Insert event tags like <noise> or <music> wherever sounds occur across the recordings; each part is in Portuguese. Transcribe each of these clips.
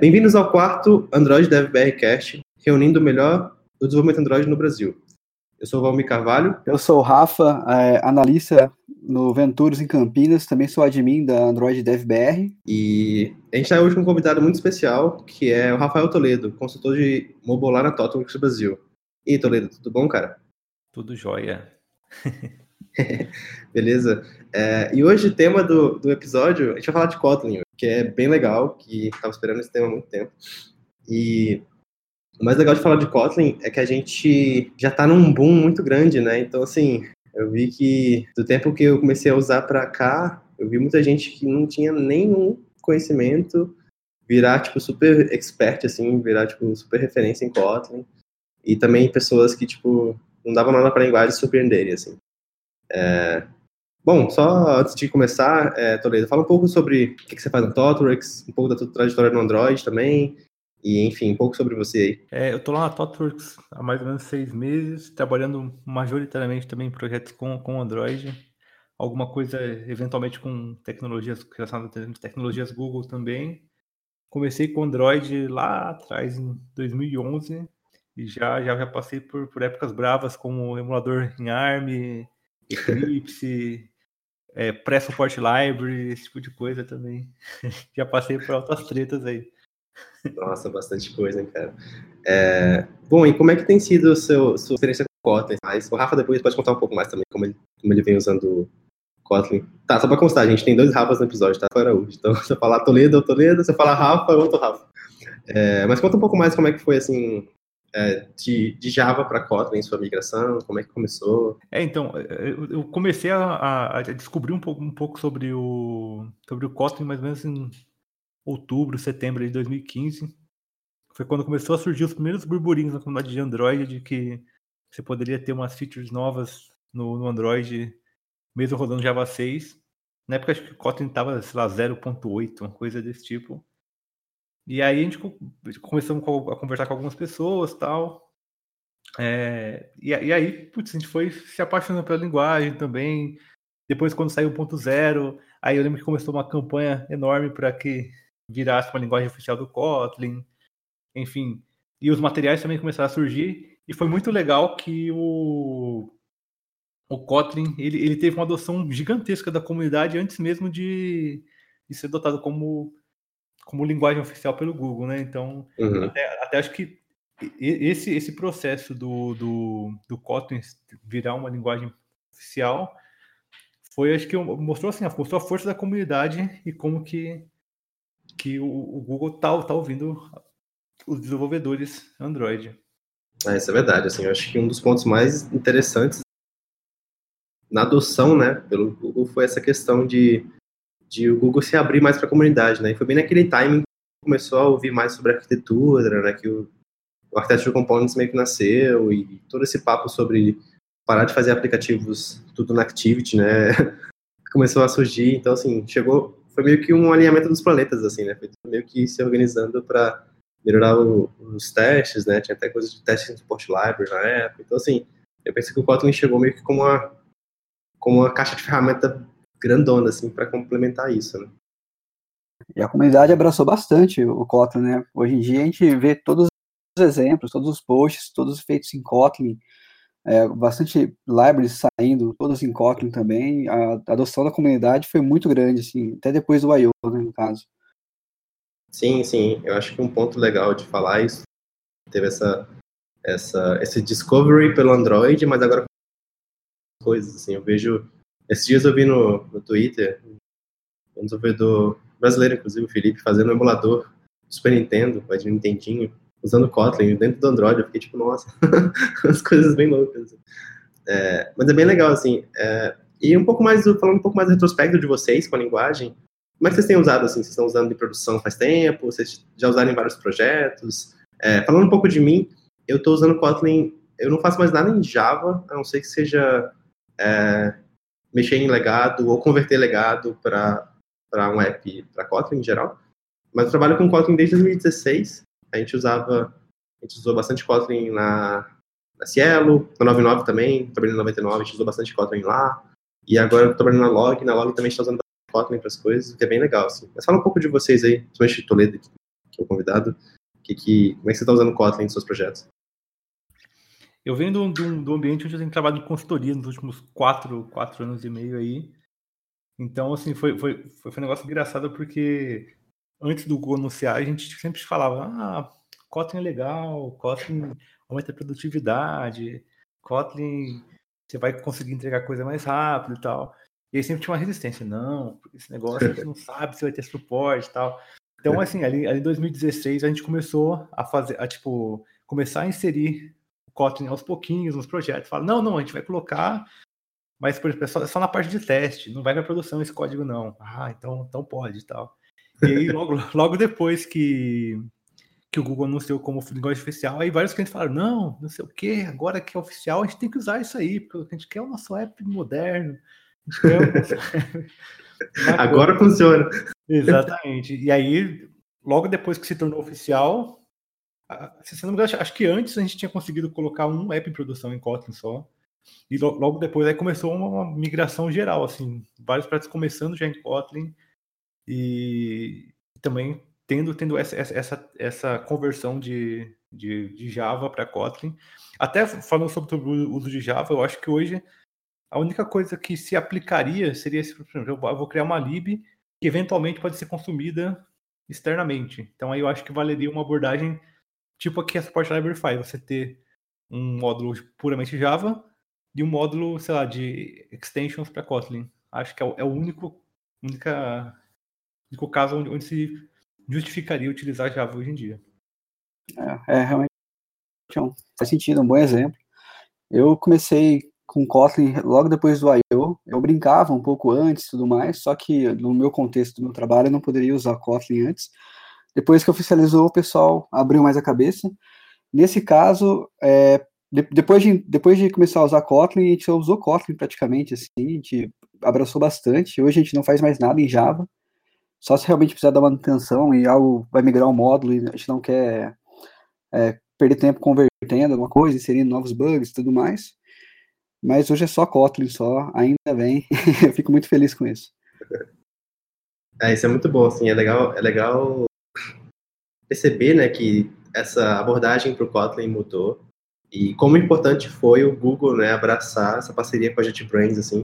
Bem-vindos ao quarto Android Dev BRcast, reunindo o melhor do desenvolvimento Android no Brasil. Eu sou o Valmir Carvalho. Eu sou o Rafa, é, analista no Venturos em Campinas, também sou admin da Android Dev BR. E a gente está hoje com um convidado muito especial, que é o Rafael Toledo, consultor de mobile lá na Totalworks Brasil. E aí, Toledo, tudo bom, cara? Tudo jóia. <laughs> <laughs> Beleza. É, e hoje o tema do, do episódio, a gente vai falar de Kotlin, que é bem legal, que estava esperando esse tema há muito tempo. E o mais legal de falar de Kotlin é que a gente já está num boom muito grande, né? Então, assim, eu vi que do tempo que eu comecei a usar para cá, eu vi muita gente que não tinha nenhum conhecimento virar, tipo, super expert, assim, virar, tipo, super referência em Kotlin. E também pessoas que, tipo, não davam nada para a linguagem surpreenderem, assim. É... Bom, só antes de começar, é, Toledo, fala um pouco sobre o que, você faz no Totworks, um pouco da tua trajetória no Android também, e, enfim, um pouco sobre você aí. É, eu estou lá na ThoughtWorks há mais ou menos seis meses, trabalhando majoritariamente também em projetos com, com Android. Alguma coisa, eventualmente, com tecnologias relacionadas a tecnologias Google também. Comecei com Android lá atrás, em 2011, e já, já, já passei por, por épocas bravas, como emulador em ARM, Eclipse, é, pré-support library, esse tipo de coisa também. <laughs> já passei por altas tretas aí. Nossa, bastante coisa, cara. É... Bom, e como é que tem sido a seu, sua experiência com Kotlin? Mas o Rafa depois pode contar um pouco mais também, como ele, como ele vem usando Kotlin. Tá, só pra constar, gente tem dois Rafas no episódio, tá? Fora hoje. Então, <laughs> se eu falar Toledo, eu Toledo, se eu falar Rafa, eu outro Rafa. É... Mas conta um pouco mais como é que foi, assim, é, de, de, Java para Kotlin, sua migração, como é que começou? É, então, eu comecei a, a, descobrir um pouco, um pouco sobre, o, sobre o Kotlin mais ou menos em outubro, setembro de 2015. Foi quando começou a surgir os primeiros burburinhos na comunidade de Android de que você poderia ter umas features novas no, no Android, mesmo rodando Java 6. Na época acho que o Kotlin estava, sei lá, 0.8, uma coisa desse tipo. E aí a gente começamos a conversar com algumas pessoas tal. É, e, e, aí, putz, a gente foi se apaixonando pela linguagem também. Depois, quando saiu o ponto zero, aí eu lembro que começou uma campanha enorme para que virasse uma linguagem oficial do Kotlin, enfim. E os materiais também começaram a surgir, e foi muito legal que o, o Kotlin ele, ele teve uma adoção gigantesca da comunidade antes mesmo de, de ser adotado como, como linguagem oficial pelo Google, né? Então, uhum. até, até, acho que esse, esse processo do, do, do Kotlin virar uma linguagem oficial foi, acho que mostrou assim, mostrou a força da comunidade e como que que o, o Google tá, tá ouvindo os desenvolvedores Android. É, isso é verdade. Assim, eu acho que um dos pontos mais interessantes na adoção, né, pelo Google foi essa questão de, de o Google se abrir mais para a comunidade, né? E foi bem naquele timing que começou a ouvir mais sobre arquitetura, né, que o, o Architecture Components meio que nasceu e todo esse papo sobre parar de fazer aplicativos tudo na Activity, né, <laughs> começou a surgir. Então, assim, chegou foi meio que um alinhamento dos planetas, assim, né? Foi meio que se organizando para melhorar o, os testes, né? Tinha até coisa de testes em support library na época. Então, assim, eu pensei que o Kotlin chegou meio que como uma, como uma caixa de ferramenta grandona, assim, para complementar isso, né? E a comunidade abraçou bastante o Kotlin, né? Hoje em dia a gente vê todos os exemplos, todos os posts, todos feitos em Kotlin, é, bastante libraries saindo, todas em Kotlin também. A, a, adoção da comunidade foi muito grande, assim, até depois do I.O., né, no caso. Sim, sim. Eu acho que um ponto legal de falar isso teve essa, essa, esse discovery pelo Android, mas agora coisas, assim, eu vejo... Esses dias eu vi no, no Twitter um desenvolvedor brasileiro, inclusive, o Felipe, fazendo um emulador Super Nintendo, de Nintendinho, usando Kotlin dentro do Android, eu fiquei tipo, nossa, <laughs> as coisas bem loucas. É, mas é bem legal, assim. É, e um pouco mais, falando um pouco mais do retrospecto de vocês com a linguagem, como é que vocês têm usado, assim? Vocês estão usando em produção faz tempo? Vocês já usaram em vários projetos? É, falando um pouco de mim, eu estou usando Kotlin, eu não faço mais nada em Java, a não ser que seja é, mexer em legado ou converter legado para um app, para Kotlin em geral. Mas eu trabalho com Kotlin desde 2016, a gente usava, a gente usou bastante Kotlin na, na Cielo, na 99 também, trabalhando na 99, a gente usou bastante Kotlin lá, e agora eu tô trabalhando na Log, na Log também está usando Kotlin para as coisas, que é bem legal, assim. Mas fala um pouco de vocês aí, principalmente de Toledo que é o convidado, que, que, como é que você está usando Kotlin nos seus projetos? Eu venho do, do, do, ambiente onde eu tenho trabalhado em consultoria nos últimos quatro, quatro anos e meio aí. Então, assim, foi, foi, foi um negócio engraçado porque antes do Google anunciar, a gente sempre falava, ah, Kotlin é legal, Kotlin aumenta a produtividade, Kotlin você vai conseguir entregar coisa mais rápido e tal. E aí sempre tinha uma resistência, não, esse negócio a gente não sabe se vai ter suporte e tal. Então, <laughs> assim, ali, ali em 2016 a gente começou a fazer, a tipo, começar a inserir Kotlin aos pouquinhos nos projetos. Fala, não, não, a gente vai colocar, mas por exemplo, é só, é só na parte de teste, não vai para produção esse código não. Ah, então, então pode e tal. E aí, logo, <laughs> logo depois que, que o Google anunciou como linguagem oficial, aí vários clientes falaram, não, não sei o que, agora que é oficial, a gente tem que usar isso aí, porque a gente quer o nosso app moderno. <laughs> agora funciona. Exatamente. E aí, logo depois que se tornou oficial, se não me engano, acho que antes a gente tinha conseguido colocar um app em produção em Kotlin só. E logo depois aí começou uma migração geral, assim, vários projetos começando já em Kotlin e também tendo, tendo essa, essa, essa conversão de, de, de Java para Kotlin. Até falando sobre o uso de Java, eu acho que hoje a única coisa que se aplicaria seria, por exemplo, eu vou criar uma lib que eventualmente pode ser consumida externamente. Então aí eu acho que valeria uma abordagem tipo aqui a Support Library faz, você ter um módulo puramente Java e um módulo, sei lá, de extensions para Kotlin. Acho que é o, é o único, única, único caso onde, onde, se justificaria utilizar Java hoje em dia. É, é realmente faz sentido, um bom exemplo. Eu comecei com Kotlin logo depois do I.O. Eu brincava um pouco antes e tudo mais, só que no meu contexto do meu trabalho eu não poderia usar Kotlin antes. Depois que oficializou, o pessoal abriu mais a cabeça. Nesse caso, é, de, depois, de, depois de começar a usar Kotlin, a gente usou Kotlin praticamente, assim, a gente abraçou bastante. Hoje a gente não faz mais nada em Java, só se realmente precisar dar manutenção e algo vai migrar um módulo e a gente não quer é, perder tempo convertendo alguma coisa, inserindo novos bugs e tudo mais. Mas hoje é só Kotlin, só, ainda bem. <laughs> Eu fico muito feliz com isso. É, isso é muito bom, assim, é legal, é legal perceber, né, que essa abordagem para o Kotlin mudou e como importante foi o Google, né, abraçar essa parceria com a JetBrains, assim.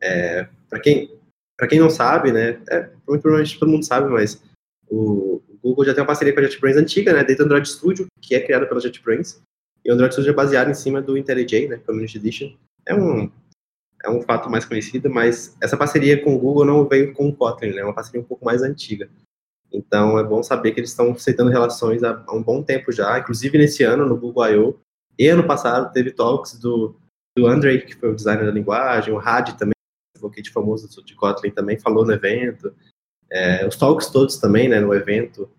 É, para quem quem não sabe, né, é, provavelmente todo mundo sabe, mas o, o, Google já tem uma parceria com a JetBrains antiga, né, desde o Android Studio, que é criada pela JetBrains, e o Android Studio é baseado em cima do IntelliJ, né, Community Edition. É um é um fato mais conhecido, mas essa parceria com o Google não veio com o Kotlin, né, é uma parceria um pouco mais antiga. Então é bom saber que eles estão aceitando relações há, um bom tempo já, inclusive nesse ano no Google I.O. E ano passado teve talks do, do Andrei, que foi o designer da linguagem, o Had também, advocate famoso de Kotlin, também falou no evento. É, os talks todos também, né, no evento,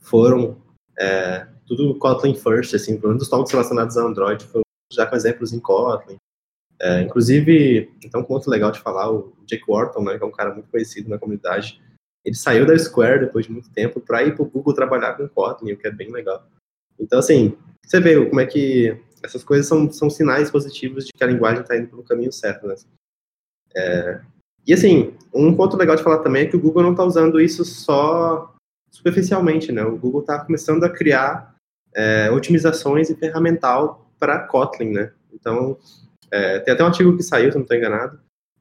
foram é, tudo Kotlin first, assim, pelo menos os talks relacionados a Android foram já com exemplos em Kotlin. É, inclusive, então, um ponto legal de falar, o Jake Wharton, né, que é um cara muito conhecido na comunidade, ele saiu da Square depois de muito tempo para ir para o Google trabalhar com Kotlin, o que é bem legal. Então, assim, você vê como é que essas coisas são, são sinais positivos de que a linguagem está indo pelo caminho certo, né? É, e, assim, um ponto legal de falar também é que o Google não está usando isso só superficialmente, né? O Google está começando a criar é, otimizações e ferramental para Kotlin, né? Então, é, tem até um artigo que saiu, se não estou enganado,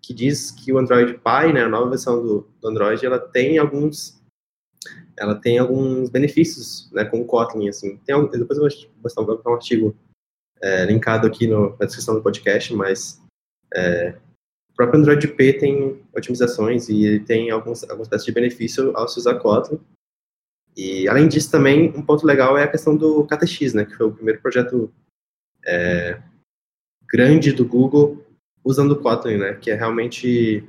que diz que o Android Pie, né, a nova versão do, do Android, ela tem alguns ela tem alguns benefícios, né, com o Kotlin, assim. Tem, depois eu vou botar um artigo é, linkado aqui no, na descrição do podcast, mas é, o próprio Android P tem otimizações e ele tem alguns, algumas espécies de benefício ao se usar Kotlin. E, além disso, também, um ponto legal é a questão do KTX, né, que foi o primeiro projeto é, grande do Google usando o Kotlin, né, que é realmente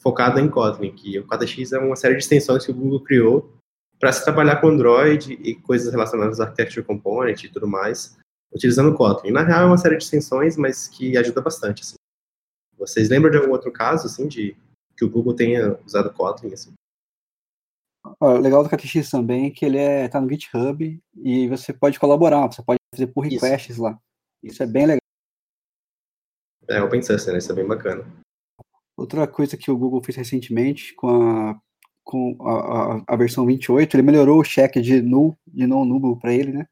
focado em Kotlin, que o KTX é uma série de extensões que o Google criou para se trabalhar com Android e coisas relacionadas à Architecture Component e tudo mais, utilizando Kotlin. Na real, é uma série de extensões, mas que ajuda bastante. Assim. Vocês lembram de algum outro caso, assim, de que o Google tenha usado Kotlin, assim? O legal do KTX também é que ele é, tá no GitHub e você pode colaborar, você pode fazer pull requests Isso. lá. Isso é bem legal. É, open source, né? Isso é bem bacana. Outra coisa que o Google fez recentemente com a com a, a, a, versão 28, ele melhorou o check de null, de non null para ele, né?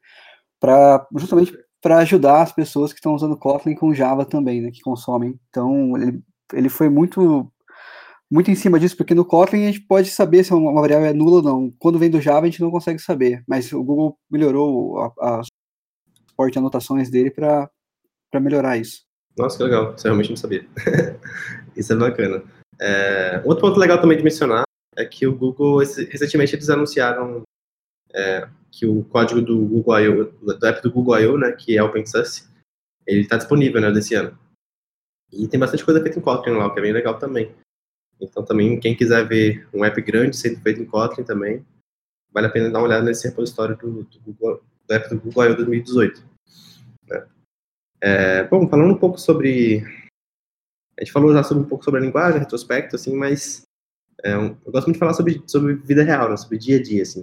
Para justamente para ajudar as pessoas que estão usando Kotlin com Java também, né? Que consomem. Então ele, ele foi muito muito em cima disso, porque no Kotlin a gente pode saber se uma variável é nula ou não. Quando vem do Java a gente não consegue saber, mas o Google melhorou a suporte de anotações dele para melhorar isso. Nossa, que legal. Isso eu realmente não sabia. <laughs> isso é bacana. É, outro ponto legal também de mencionar é que o Google, recentemente eles anunciaram é, que o código do Google I.O., do app do Google I.O., né, que é open source, ele está disponível, né, desse ano. E tem bastante coisa feita em Kotlin lá, o que é bem legal também. Então também, quem quiser ver um app grande sendo feito em Kotlin também, vale a pena dar uma olhada nesse repositório do, do, Google, do app do Google I.O. 2018. Né? É, bom, falando um pouco sobre... A gente falou já sobre um pouco sobre a linguagem, retrospecto, assim, mas é, eu gosto muito de falar sobre, sobre vida real, né, sobre dia a dia, assim.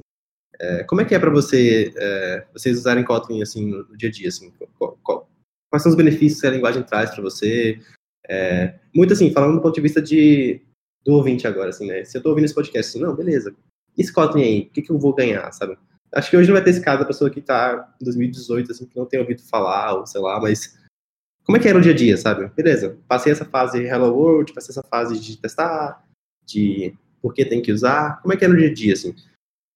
É, como é que é para você, é, vocês usarem Kotlin, assim, no, dia a dia, assim? Qual, qual, quais são os benefícios que a linguagem traz para você? É, muito assim, falando do ponto de vista de, do ouvinte agora, assim, né? Se eu tô ouvindo esse podcast, assim, não, beleza. E esse Kotlin aí, o que, que eu vou ganhar, sabe? Acho que hoje não vai ter esse caso da pessoa que tá em 2018, assim, que não tem ouvido falar, ou sei lá, mas como é que era o dia a dia, sabe? Beleza, passei essa fase Hello World, passei essa fase de testar, de por que tem que usar, como é que é no dia a dia, assim?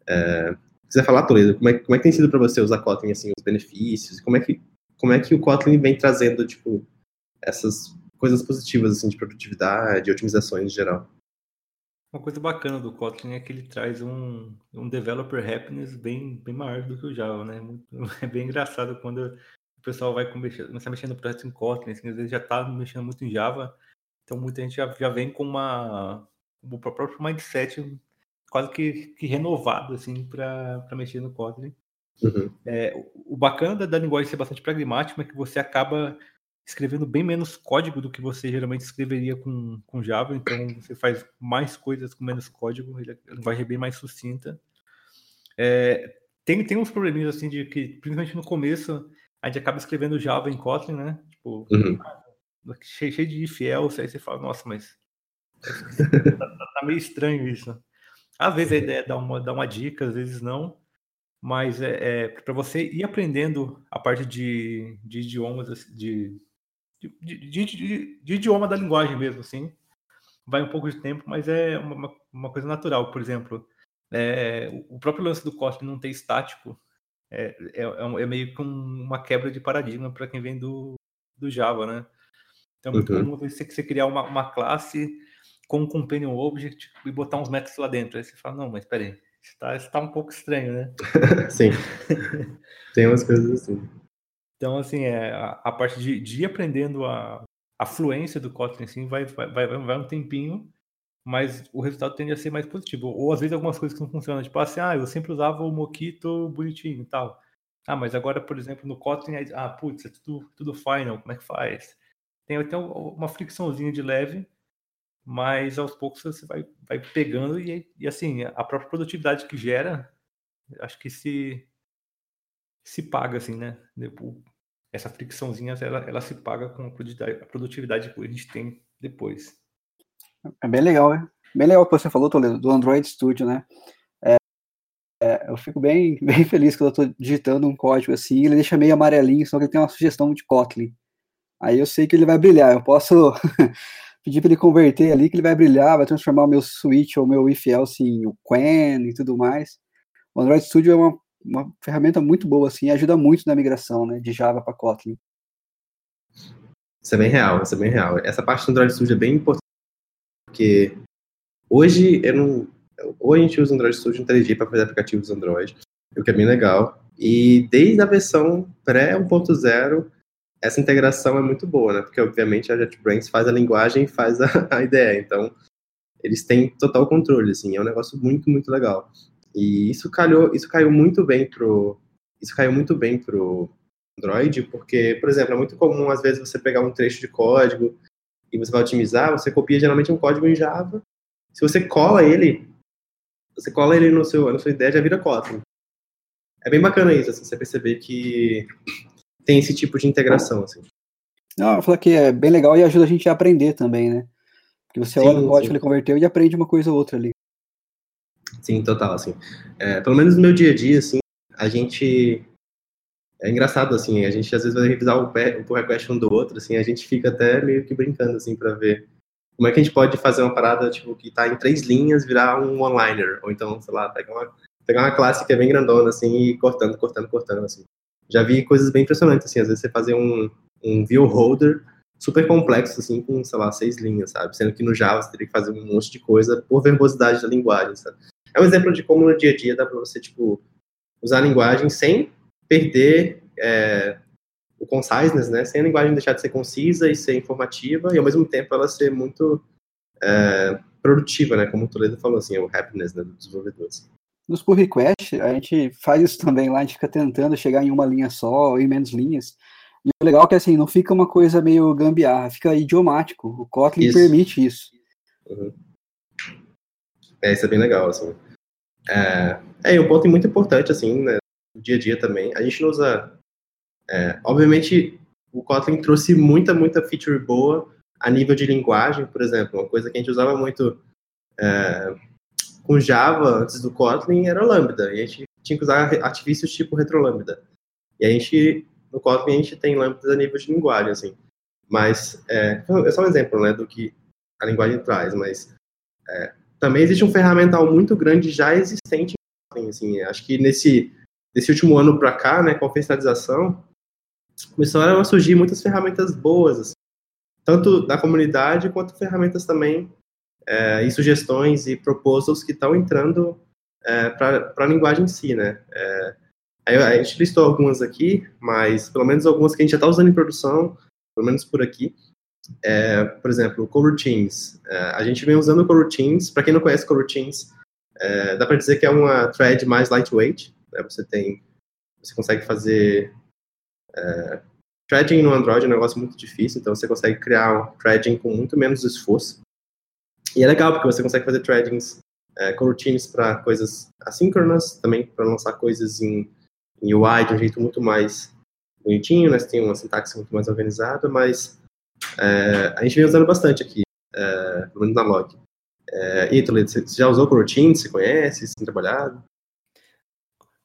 É, quiser falar, Toledo, como é, como é que tem sido para você usar Kotlin, assim, os benefícios, como é que, como é que o Kotlin vem trazendo, tipo, essas coisas positivas, assim, de produtividade, otimizações em geral? Uma coisa bacana do Kotlin é que ele traz um, um developer happiness bem, bem maior do que o Java, né? <laughs> É bem engraçado quando o pessoal vai começar, começar mexendo no projeto em Kotlin, assim, às vezes já está mexendo muito em Java, então muita gente já, já vem com uma o próprio mindset quase que, que renovado assim para mexer no Kotlin. Uhum. É, o bacana da, da linguagem ser bastante pragmática é que você acaba escrevendo bem menos código do que você geralmente escreveria com, com Java, então você faz mais coisas com menos código, a linguagem é bem mais sucinta. É, tem, tem uns probleminhas assim de que, principalmente no começo, a gente acaba escrevendo Java em Kotlin, né? Tipo, uhum. cheio, cheio de if else, aí você fala, nossa, mas tá, <laughs> tá, meio estranho isso. Às vezes a ideia é dar uma, dar uma dica, às vezes não. Mas é, é para você ir aprendendo a parte de, de idiomas, de de, de, de, idioma da linguagem mesmo, assim. Vai um pouco de tempo, mas é uma, uma coisa natural. Por exemplo, é, o próprio lance do Kotlin não ter estático é, é, é, é meio que uma quebra de paradigma para quem vem do, do Java, né? Então, uhum. você, você criar uma, uma classe com um companion object e botar uns métodos lá dentro. Aí você fala, não, mas peraí, isso está tá um pouco estranho, né? <laughs> Sim. <laughs> Tem umas coisas assim. Então, assim, é, a, a parte de, de ir aprendendo a, a fluência do Kotlin, assim, vai, vai, vai, vai um tempinho, mas o resultado tende a ser mais positivo. Ou, às vezes, algumas coisas que não funcionam, tipo assim, ah, eu sempre usava o Mockito bonitinho e tal. Ah, mas agora, por exemplo, no Kotlin, ah, putz, é tudo, tudo final, como é que faz? Tem até uma fricçãozinha de leve, mas aos poucos você vai, vai pegando e, e assim, a própria produtividade que gera, acho que se se paga assim, né? Essa fricçãozinha ela, ela se paga com a produtividade, que a gente tem depois. É bem legal, né? Bem legal o que você falou, Toledo, do Android Studio, né? É, é, eu fico bem, <laughs> bem feliz quando eu estou digitando um código assim, ele deixa meio amarelinho, só que ele tem uma sugestão de Kotlin. Aí eu sei que ele vai brilhar, eu posso <laughs> pedir para ele converter ali, que ele vai brilhar, vai transformar o meu switch ou meu if else em Quen e tudo mais. O Android Studio é uma uma ferramenta muito boa, assim, ajuda muito na migração, né, de Java para Kotlin. Isso é bem real, isso é bem real. Essa parte do Android Studio é bem importante, porque hoje eu não, ou a gente usa o Android Studio 3G para fazer aplicativos Android, o que é bem legal, e desde a versão pré 1.0, essa integração é muito boa, né, porque obviamente a JetBrains faz a linguagem e faz a, <laughs> a ideia, então eles têm total controle, assim, é um negócio muito, muito legal. E isso calhou, isso caiu muito bem pro, isso caiu muito bem pro Android, porque, por exemplo, é muito comum às vezes você pegar um trecho de código e você vai otimizar, você copia geralmente um código em Java. Se você cola ele, você cola ele no seu, na sua ideia, já vira Kotlin. É bem bacana isso, assim, você perceber que tem esse tipo de integração, assim. Não, eu falo que é bem legal e ajuda a gente a aprender também, né? Porque você sim, olha o código que ele converteu e aprende uma coisa ou outra ali. Sim, total, assim. É, pelo menos no meu dia a dia, assim, a gente... É engraçado, assim, a gente às vezes vai revisar o, pull request um do outro, assim, a gente fica até meio que brincando, assim, para ver como é que a gente pode fazer uma parada, tipo, que tá em três linhas, virar um one-liner, ou então, sei lá, pegar uma, pegar uma classe que é bem grandona, assim, e cortando, cortando, cortando, assim. Já vi coisas bem impressionantes, assim, às vezes você fazer um, um view holder super complexo, assim, com, sei lá, seis linhas, sabe? Sendo que no Java você teria que fazer um monte de coisa por verbosidade da linguagem, sabe? É um exemplo de como no dia a dia dá para você, tipo, usar a linguagem sem perder é, o conciseness, né? Sem a linguagem deixar de ser concisa e ser informativa, e ao mesmo tempo ela ser muito é, produtiva, né? Como o Toledo falou, assim, é o happiness né, dos desenvolvedores. Nos pull request, a gente faz isso também lá, a gente fica tentando chegar em uma linha só, ou em menos linhas, e o legal é que assim, não fica uma coisa meio gambiarra, fica idiomático. O Kotlin isso. permite isso. Uhum. É, isso é bem legal, assim. É, é um ponto muito importante, assim, né, no dia a dia também. A gente não usa... É, obviamente, o Kotlin trouxe muita, muita feature boa a nível de linguagem, por exemplo. Uma coisa que a gente usava muito é, com Java antes do Kotlin era Lambda. E a gente tinha que usar artifícios tipo retrolambda. E a gente no Kotlin a gente tem lambdas a nível de linguagem, assim. Mas, é, é só um exemplo, né, do que a linguagem traz, mas é, também existe um ferramental muito grande já existente assim. Acho que nesse, nesse último ano para cá, né, com a oficialização, começaram a surgir muitas ferramentas boas, assim, tanto da comunidade quanto ferramentas também é, e sugestões e proposals que estão entrando é, para a linguagem em si, né? É, a gente listou algumas aqui, mas pelo menos algumas que a gente já está usando em produção, pelo menos por aqui. É, por exemplo, coroutines. É, a gente vem usando coroutines. Para quem não conhece coroutines, é, dá para dizer que é uma thread mais lightweight. Né? Você tem, você consegue fazer é, threading no Android é um negócio muito difícil, então você consegue criar um threading com muito menos esforço. E é legal porque você consegue fazer threadings, é, coroutines para coisas assíncronas, também para lançar coisas em em UI de um jeito muito mais bonitinho, né? Você tem uma sintaxe muito mais organizada, mas é, a gente vem usando bastante aqui, é, pelo menos na log. É, você já usou coroutine? Você conhece? Você tem trabalhado?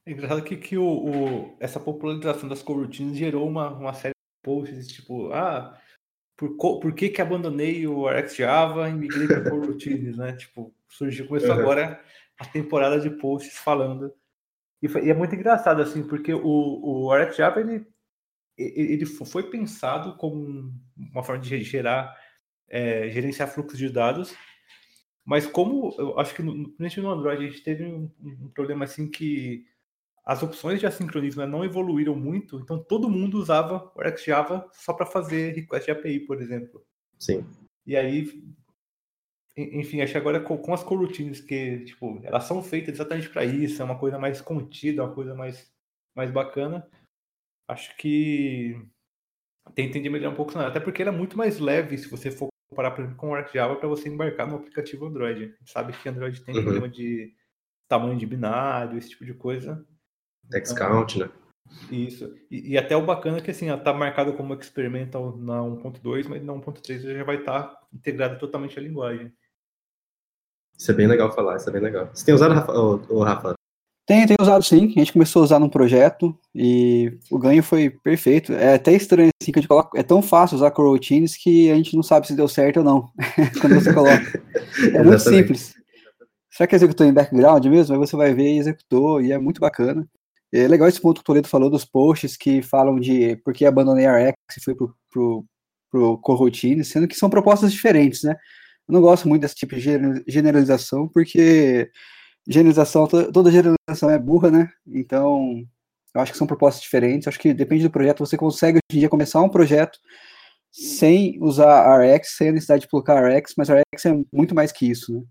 É engraçado que, que o, o, essa popularização das coroutines gerou uma, uma série de posts, tipo, ah, por, por que que abandonei o RxJava e migrei para coroutines, né? Tipo, surgiu, começou uhum. agora a temporada de posts falando e, foi, e, é muito engraçado, assim, porque o, o RxJava, ele, ele foi pensado como uma forma de gerar, é, gerenciar fluxos de dados, mas como eu acho que no, no Android a gente teve um, um, problema assim que as opções de assincronismo não evoluíram muito, então todo mundo usava o RxJava só para fazer request de API, por exemplo. Sim. E aí enfim, acho que agora com, com as coroutines que, tipo, elas são feitas exatamente para isso, é uma coisa mais contida, uma coisa mais, mais bacana. Acho que tem, tem de melhorar um pouco, até porque ela é muito mais leve se você for comparar, por exemplo, com o ArcJava para você embarcar no aplicativo Android. A gente sabe que Android tem uhum. problema de tamanho de binário, esse tipo de coisa. Text então, count, né? Isso. E, e, até o bacana é que assim, ela tá marcada como experimental na 1.2, mas na 1.3 já vai estar tá integrada totalmente a linguagem. Isso é bem legal falar, isso é bem legal. Você tem usado, Rafa? Oh, Rafa? Tem, tem usado sim. A gente começou a usar num projeto e o ganho foi perfeito. É até estranho assim que a gente coloca. É tão fácil usar coroutines que a gente não sabe se deu certo ou não <laughs> quando você coloca. <laughs> É muito simples. Será que executou em background mesmo? Aí você vai ver e executou, e é muito bacana. É legal esse ponto que o Toledo falou dos posts que falam de por que abandonei a Rex e fui pro, pro, pro coroutine, sendo que são propostas diferentes, né? Eu não gosto muito desse tipo de generalização, porque generalização, toda generalização é burra, né? Então, eu acho que são propostas diferentes. Acho que depende do projeto. Você consegue hoje em dia começar um projeto sem usar RX, sem a necessidade de colocar RX, mas RX é muito mais que isso, né?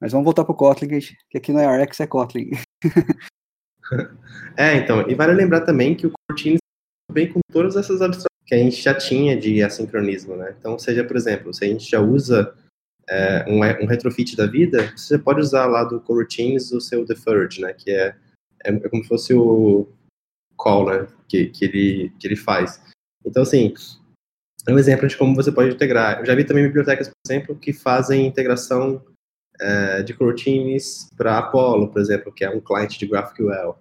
Mas vamos voltar para o Kotlin, que aqui não é RX, é Kotlin. <laughs> é, então, e vale lembrar também que o Cortines vem com todas essas abstrações que a gente já tinha de assincronismo, né? Então, seja, por exemplo, se a gente já usa é, um, um, retrofit da vida, você pode usar lá do coroutines o seu deferred, né? Que é, é, é, como se fosse o call, né? Que, que, ele, que ele faz. Então, assim, é um exemplo de como você pode integrar. Eu já vi também bibliotecas, por exemplo, que fazem integração é, de coroutines para Apollo, por exemplo, que é um cliente de GraphQL.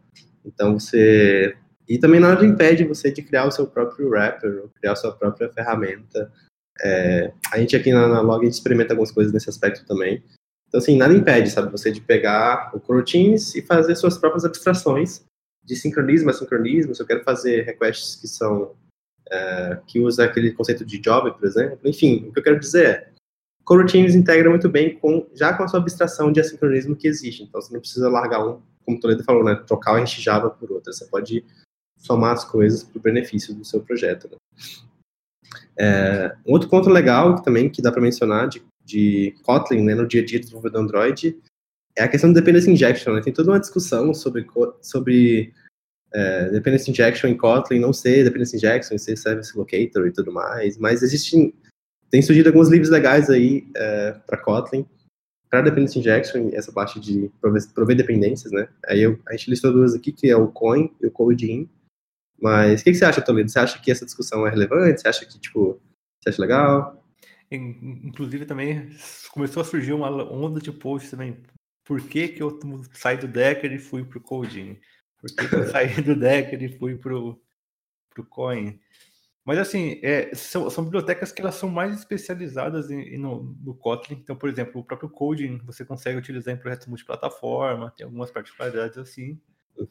Então você e também nada impede você de criar o seu próprio wrapper, criar a sua própria ferramenta. É, a gente aqui na, Log experimenta algumas coisas nesse aspecto também. Então, assim, nada impede, sabe, você de pegar o coroutines e fazer suas próprias abstrações de sincronismo a sincronismo. Se eu quero fazer requests que são é, que usa aquele conceito de job, por exemplo. Enfim, o que eu quero dizer é coroutines integra muito bem com já com a sua abstração de assincronismo que existe. Então, você não precisa largar um, como o Toledo falou, né, trocar o hash Java por outro. Você pode somar as coisas para o benefício do seu projeto. Né? É, um outro ponto legal também que dá para mencionar de, de Kotlin né, no dia a dia do desenvolvedor Android é a questão do dependency injection. Né? Tem toda uma discussão sobre, sobre é, dependency injection em Kotlin não ser dependency injection, ser service locator e tudo mais, mas existem tem surgido alguns livros legais aí é, para Kotlin para dependency injection, essa parte de prover, prover dependências, né? Aí eu, a gente listou duas aqui, que é o Coin e o Codein. Mas o que, que, você acha, Toledo? Você acha que essa discussão é relevante? Você acha que, tipo, você acha legal? Inclusive também começou a surgir uma onda de posts também. Por que, que eu saí do Decker e fui pro Coding? Por que, que eu saí do <laughs> Decker e fui pro, pro Coin? Mas assim, é, são, são, bibliotecas que elas são mais especializadas em, no, no, Kotlin. Então, por exemplo, o próprio Coding você consegue utilizar em projetos multiplataforma, tem algumas particularidades assim. Uhum.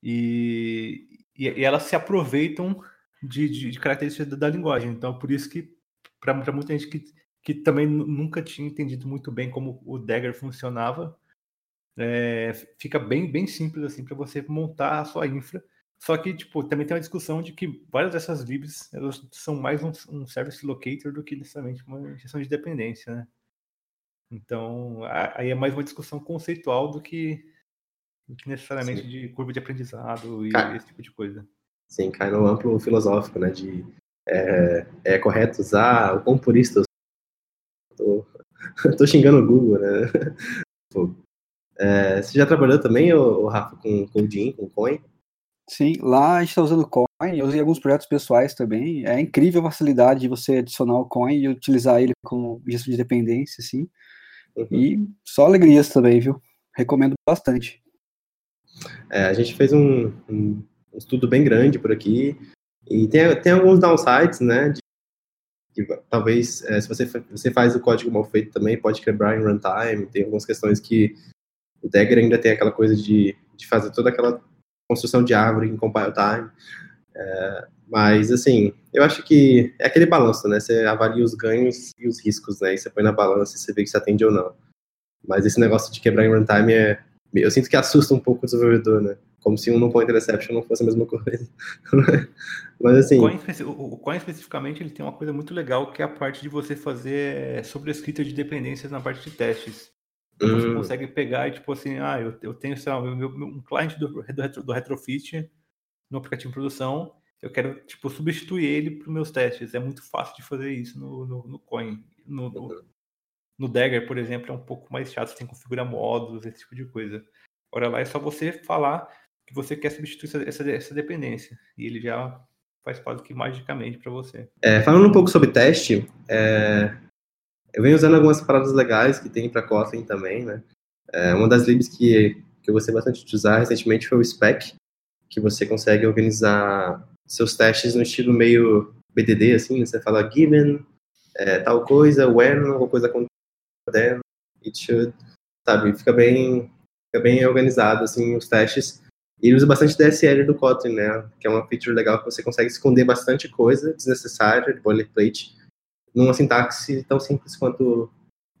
E, e, e elas se aproveitam de, de, de, características da, linguagem. Então, por isso que, para muita gente que, que também nunca tinha entendido muito bem como o Dagger funcionava, é, fica bem, bem simples assim para você montar a sua infra. Só que, tipo, também tem uma discussão de que várias dessas libs elas são mais um, um service locator do que necessariamente uma injeção de dependência, né? Então, aí é mais uma discussão conceitual do que que necessariamente Sim. de curva de aprendizado e cai, esse tipo de coisa. Sim, cai no amplo filosófico, né? De é, é correto usar o quão purista tô, <laughs> tô xingando o Google, né? <laughs> É, você já trabalhou também, o, Rafa, com Codin, com Coin? Sim, lá a gente está usando Coin, eu usei alguns projetos pessoais também. É incrível a facilidade de você adicionar o Coin e utilizar ele como gestão de dependência, assim. Uhum. E só alegrias também, viu? Recomendo bastante. É, a gente fez um, um, estudo bem grande por aqui e tem, tem alguns downsides, né? De, que talvez, é, se você, você faz o código mal feito também, pode quebrar em runtime. Tem algumas questões que o Dagger ainda tem aquela coisa de, de fazer toda aquela construção de árvore em compile time. É, mas, assim, eu acho que é aquele balanço, né? Você avalia os ganhos e os riscos, né? E você põe na balança e você vê que se atende ou não. Mas esse negócio de quebrar em runtime é, eu sinto que assusta um pouco o desenvolvedor, né? Como se um no point interception não fosse a mesma coisa. <laughs> Mas assim. O Coin especificamente ele tem uma coisa muito legal que é a parte de você fazer sobrescrita de dependências na parte de testes. Então, hum. Você consegue pegar e tipo assim, ah, eu, eu tenho sei lá, meu, um cliente do, do, do Retrofit no aplicativo de produção, eu quero tipo substituir ele para os meus testes. É muito fácil de fazer isso no, no, no Coin. No, no. No Dagger, por exemplo, é um pouco mais chato, você tem que configurar módulos, esse tipo de coisa. Agora lá é só você falar que você quer substituir essa, essa dependência. E ele já faz quase que magicamente para você. É, falando um pouco sobre teste, é, eu venho usando algumas paradas legais que tem para Kotlin também, né? É, uma das libs que, que eu gostei bastante de usar recentemente foi o Spec, que você consegue organizar seus testes no estilo meio BDD, assim, né? você fala given, é, tal coisa, when, alguma coisa then, it should, sabe? Fica bem, fica bem organizado, assim, os testes. E ele usa bastante DSL do Kotlin, né? Que é uma feature legal que você consegue esconder bastante coisa desnecessária, de boilerplate, numa sintaxe tão simples quanto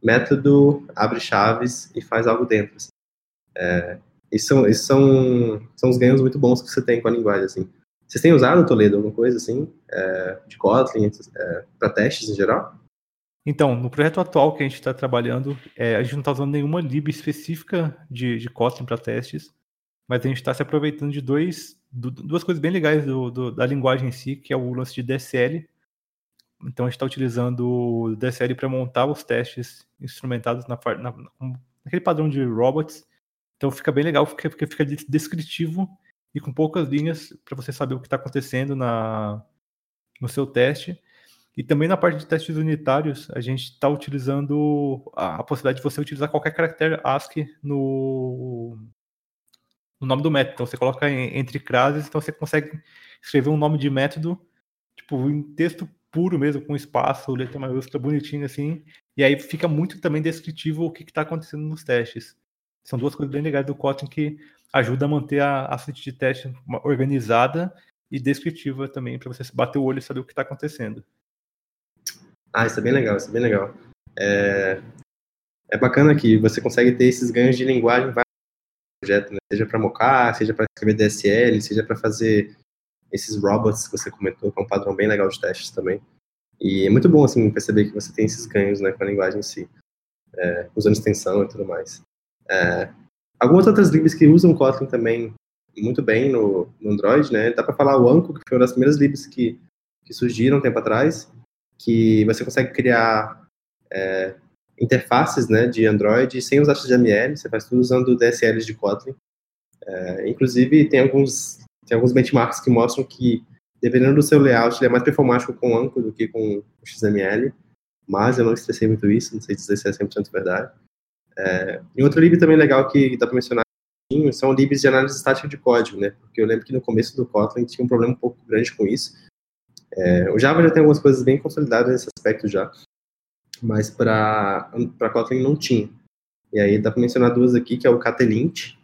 método, abre chaves e faz algo dentro. Assim. É, isso, são, são, são os ganhos muito bons que você tem com a linguagem, assim. Vocês têm usado, Toledo, alguma coisa assim, é, de Kotlin, é, para testes em geral? Então, no projeto atual que a gente está trabalhando, é, a gente não está usando nenhuma lib específica de, de Kotlin para testes, mas a gente está se aproveitando de dois, do, duas coisas bem legais do, do, da linguagem em si, que é o lance de DSL. Então, a gente está utilizando o DSL para montar os testes instrumentados na, na, naquele padrão de robots. Então, fica bem legal, porque, porque fica descritivo e com poucas linhas para você saber o que está acontecendo na, no seu teste. E também na parte de testes unitários, a gente está utilizando a, possibilidade de você utilizar qualquer caractere ASCII no, no nome do método. Então você coloca em, entre classes, então você consegue escrever um nome de método, tipo, em texto puro mesmo, com espaço, letra maiúscula, bonitinho assim. E aí fica muito também descritivo o que está acontecendo nos testes. São duas coisas bem legais do Kotlin que ajuda a manter a, a suíte de teste organizada e descritiva também, para você bater o olho e saber o que está acontecendo. Ah, isso é bem legal, isso é bem legal. É, é bacana que você consegue ter esses ganhos de linguagem em vários projetos, né? seja para mocar, seja para escrever DSL, seja para fazer esses robots que você comentou, que é um padrão bem legal de testes também. E é muito bom, assim, perceber que você tem esses ganhos, né, com a linguagem em si, é, usando extensão e tudo mais. É, algumas outras libs que usam Kotlin também muito bem no, no Android, né, dá para falar o Anko, que foi uma das primeiras libs que, que surgiram um tempo atrás, que você consegue criar é, interfaces né, de Android sem usar XML, você faz tudo usando DSLs de Kotlin. É, inclusive, tem alguns, tem alguns benchmarks que mostram que, dependendo do seu layout, ele é mais performático com Anchor do que com XML, mas eu não estressei muito isso, não sei dizer se é 100% verdade. É, e outro lib também legal que dá para mencionar são libs de análise estática de código, né? Porque eu lembro que no começo do Kotlin tinha um problema um pouco grande com isso, é, o Java já tem algumas coisas bem consolidadas nesse aspecto já, mas para Kotlin não tinha. E aí dá para mencionar duas aqui, que é o Ktlint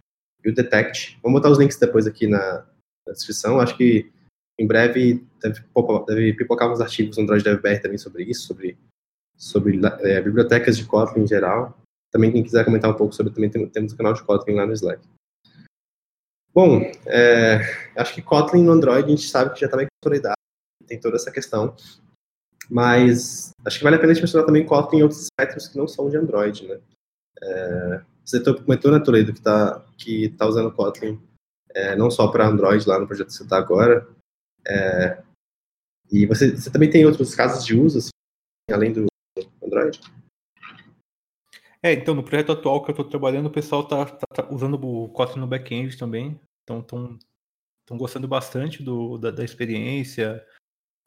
e o Detect. Vamos botar os links depois aqui na, na descrição. Acho que em breve deve, deve pipocar uns artigos no Android DevBR também sobre isso, sobre, sobre é, bibliotecas de Kotlin em geral. Também quem quiser comentar um pouco sobre, também temos o canal de Kotlin lá no Slack. Bom, é, acho que Kotlin no Android a gente sabe que já está bem consolidado tem toda essa questão. Mas acho que vale a pena a gente mencionar também Kotlin em outros aspectos que não são de Android, né? É, você comentou, né, Toledo, que está que tá usando Kotlin é, não só para Android lá no projeto que você está agora. É, e você, você também tem outros casos de uso, assim, além do Android? É, então, no projeto atual que eu estou trabalhando, o pessoal está tá, tá usando o Kotlin no back-end também. Então, estão gostando bastante do, da, da experiência,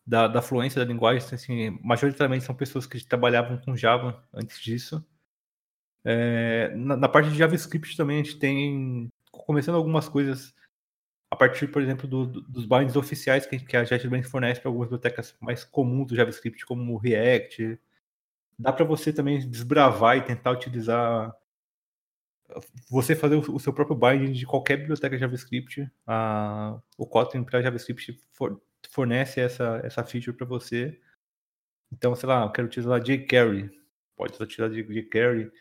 da, da fluência da linguagem, assim, majoritariamente são pessoas que trabalhavam com Java antes disso. É, na, na, parte de JavaScript também a gente tem começando algumas coisas a partir, por exemplo, do, do, dos bindings oficiais que, que a JetBrains fornece para algumas bibliotecas mais comuns do JavaScript, como o React. Dá para você também desbravar e tentar utilizar você fazer o, seu próprio binding de qualquer biblioteca JavaScript. A, o Kotlin para JavaScript for, fornece essa, essa feature para você. Então, sei lá, eu quero utilizar jQuery. Pode utilizar jQuery.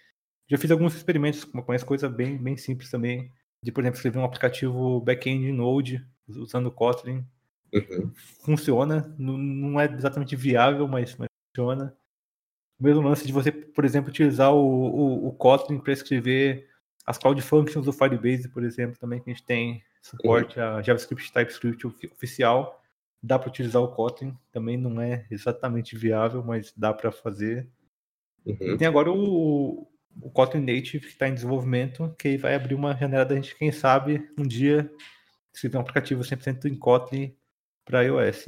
Já fiz alguns experimentos com essa coisa bem, bem simples também. De, por exemplo, escrever um aplicativo back-end Node usando Kotlin. Uhum. Funciona. Não, não, é exatamente viável, mas, mas funciona. O mesmo lance de você, por exemplo, utilizar o, o, o Kotlin para escrever as Cloud Functions do Firebase, por exemplo, também que a gente tem suporte uhum. a JavaScript TypeScript oficial Dá para utilizar o Kotlin, também não é exatamente viável, mas dá para fazer. Uhum. E tem agora o, o Kotlin Native que está em desenvolvimento, que vai abrir uma janela da gente, quem sabe, um dia escrever um aplicativo 100% em Kotlin para iOS.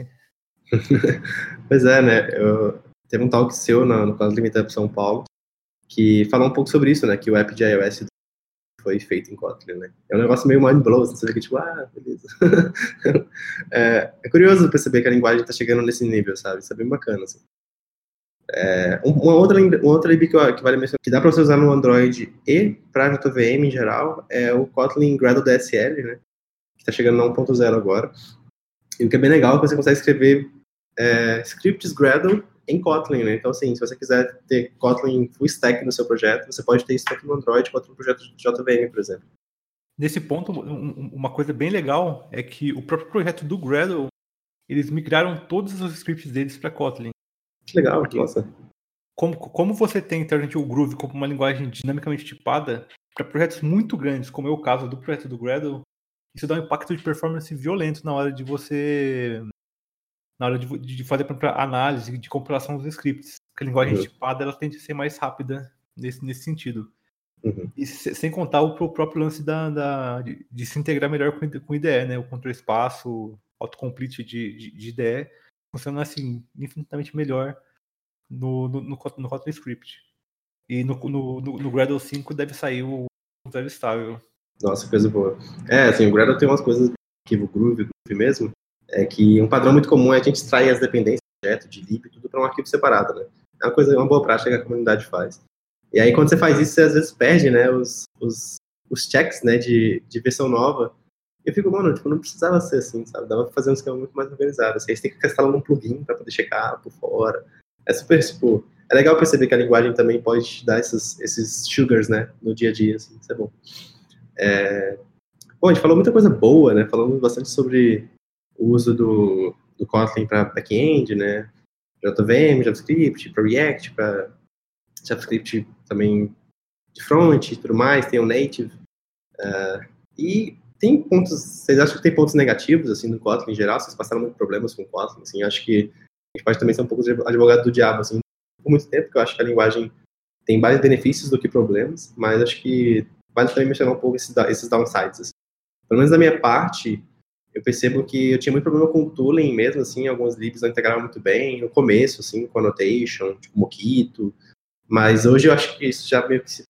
<laughs> pois é, né? Eu, teve um talk seu no, no Kotlin Meetup São Paulo que falou um pouco sobre isso, né? Que o app de iOS foi feito em Kotlin, né? É um negócio meio mind blow, assim, você fica tipo, ah, beleza. <laughs> é, é, curioso perceber que a linguagem está chegando nesse nível, sabe? Isso é bem bacana, assim. É, uma outra, uma outra lib que, que vale mencionar, que dá para você usar no Android e para JVM em geral, é o Kotlin Gradle DSL, né? Que está chegando na 1.0 agora. E o que é bem legal é que você consegue escrever é, scripts Gradle em Kotlin, né? Então, assim, se você quiser ter Kotlin full stack no seu projeto, você pode ter isso tanto no Android quanto no projeto de JVM, por exemplo. Nesse ponto, uma coisa bem legal é que o próprio projeto do Gradle, eles migraram todos os scripts deles para Kotlin. Que legal, Porque, nossa. Como, como você tem internamente o Groove como uma linguagem dinamicamente tipada, para projetos muito grandes, como é o caso do projeto do Gradle, isso dá um impacto de performance violento na hora de você na hora de, de fazer a análise, de compilação dos scripts. Porque a linguagem uhum. tipada ela tende a ser mais rápida nesse, nesse sentido. Uhum. E se, sem contar o, o, próprio lance da, da de, de, se integrar melhor com, com IDE, né? O controle espaço, autocomplete de, de, de IDE. funciona assim, infinitamente melhor no, no, no, no Kotlin Script. E no, no, no, no Gradle 5 deve sair o zero estável. Nossa, coisa boa. É, assim, o Gradle tem umas coisas que o Groove, Groove mesmo, é que um padrão muito comum é a gente extrair as dependências de objeto, de lib, tudo para um arquivo separado, né? É uma coisa, uma boa prática que a comunidade faz. E aí, quando você faz isso, você às vezes perde, né, os, os, os checks, né, de, de versão nova. Eu fico, mano, tipo, não precisava ser assim, sabe? Dava pra fazer um esquema muito mais organizado. Assim, aí você tem que instalando um plugin para poder checar por fora. É super, tipo, é legal perceber que a linguagem também pode te dar esses, esses sugars, né, no dia a dia, assim, isso é bom. É... Bom, a gente falou muita coisa boa, né, falamos bastante sobre o uso do, do Kotlin para back-end, né, JVM, JavaScript, para React, para JavaScript também de front e tudo mais, tem o native. Uh, e tem pontos, vocês acham que tem pontos negativos, assim, no Kotlin em geral? Vocês passaram muitos problemas com o Kotlin, assim, acho que a gente pode também ser um pouco advogado do diabo, assim, por muito tempo, porque eu acho que a linguagem tem mais benefícios do que problemas, mas acho que vale também mencionar um pouco esses, esses downsides, assim. Pelo menos da minha parte, eu percebo que eu tinha muito problema com o tooling mesmo, assim, alguns libs não integravam muito bem, no começo, assim, com annotation, tipo Mockito, mas hoje eu acho que isso já meio que se,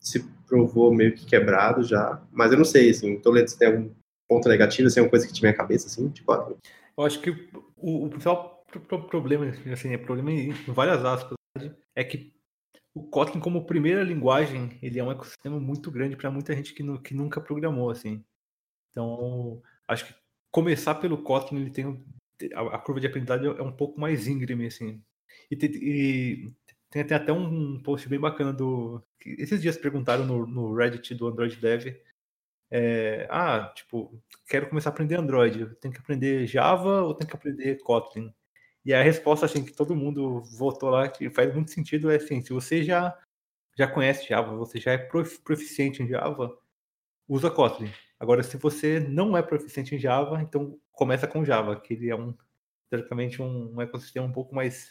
se provou meio que quebrado já, mas eu não sei, assim, tô lendo se tem algum ponto negativo, assim, alguma coisa que tinha a cabeça, assim, tipo... Eu acho que o, o principal problema, assim, é problema em várias aspas, é que o Kotlin como primeira linguagem, ele é um ecossistema muito grande para muita gente que, que nunca programou, assim. Então, acho que começar pelo Kotlin, ele tem a, a curva de aprendizagem é um pouco mais íngreme, assim. E, e tem, tem, até um post bem bacana do. Esses dias perguntaram no, no Reddit do Android Dev. É, ah, tipo, quero começar a aprender Android. Tem que aprender Java ou tem que aprender Kotlin? E a resposta, assim, que todo mundo votou lá, que faz muito sentido, é assim, se você já, já conhece Java, você já é proficiente em Java, usa Kotlin. Agora, se você não é proficiente em Java, então começa com Java, que ele é um, teoricamente, um, um ecossistema um pouco mais,